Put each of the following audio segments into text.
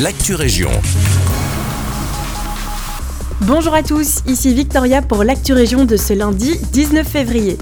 l'actu région. Bonjour à tous, ici Victoria pour l'actu région de ce lundi 19 février.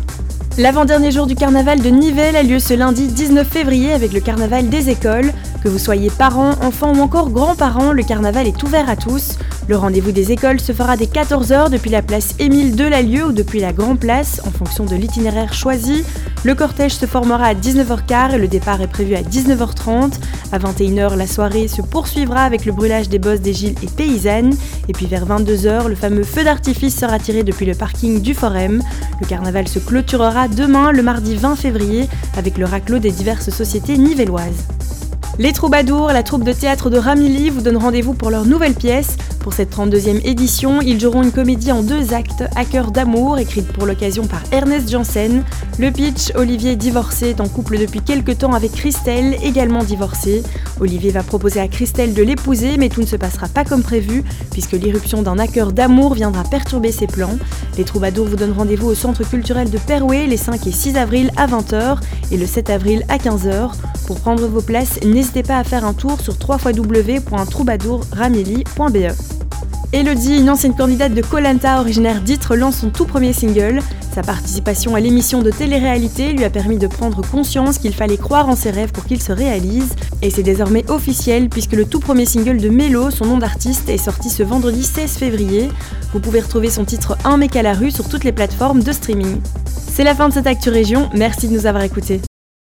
L'avant-dernier jour du carnaval de Nivelles a lieu ce lundi 19 février avec le carnaval des écoles. Que vous soyez parents, enfants ou encore grands-parents, le carnaval est ouvert à tous. Le rendez-vous des écoles se fera dès 14h depuis la place Émile Delalieu ou depuis la Grand Place en fonction de l'itinéraire choisi. Le cortège se formera à 19h15 et le départ est prévu à 19h30. À 21h, la soirée se poursuivra avec le brûlage des bosses des Gilles et paysannes. Et puis vers 22h, le fameux feu d'artifice sera tiré depuis le parking du Forum. Le carnaval se clôturera demain, le mardi 20 février, avec le raclot des diverses sociétés nivelloises. Les Troubadours, la troupe de théâtre de Ramilly, vous donne rendez-vous pour leur nouvelle pièce. Pour cette 32e édition, ils joueront une comédie en deux actes, À d'amour, écrite pour l'occasion par Ernest Janssen. Le pitch, Olivier divorcé est en couple depuis quelques temps avec Christelle, également divorcée. Olivier va proposer à Christelle de l'épouser, mais tout ne se passera pas comme prévu, puisque l'irruption d'un hacker d'amour viendra perturber ses plans. Les Troubadours vous donnent rendez-vous au Centre culturel de Perouet les 5 et 6 avril à 20h et le 7 avril à 15h. Pour prendre vos places, n'hésitez pas à faire un tour sur www.troubadourramilly.be. Elodie, une ancienne candidate de Colanta originaire d'Itre, lance son tout premier single. Sa participation à l'émission de télé-réalité lui a permis de prendre conscience qu'il fallait croire en ses rêves pour qu'ils se réalisent. Et c'est désormais officiel puisque le tout premier single de Mélo, son nom d'artiste, est sorti ce vendredi 16 février. Vous pouvez retrouver son titre Un mec à la rue sur toutes les plateformes de streaming. C'est la fin de cette Actu Région, merci de nous avoir écoutés.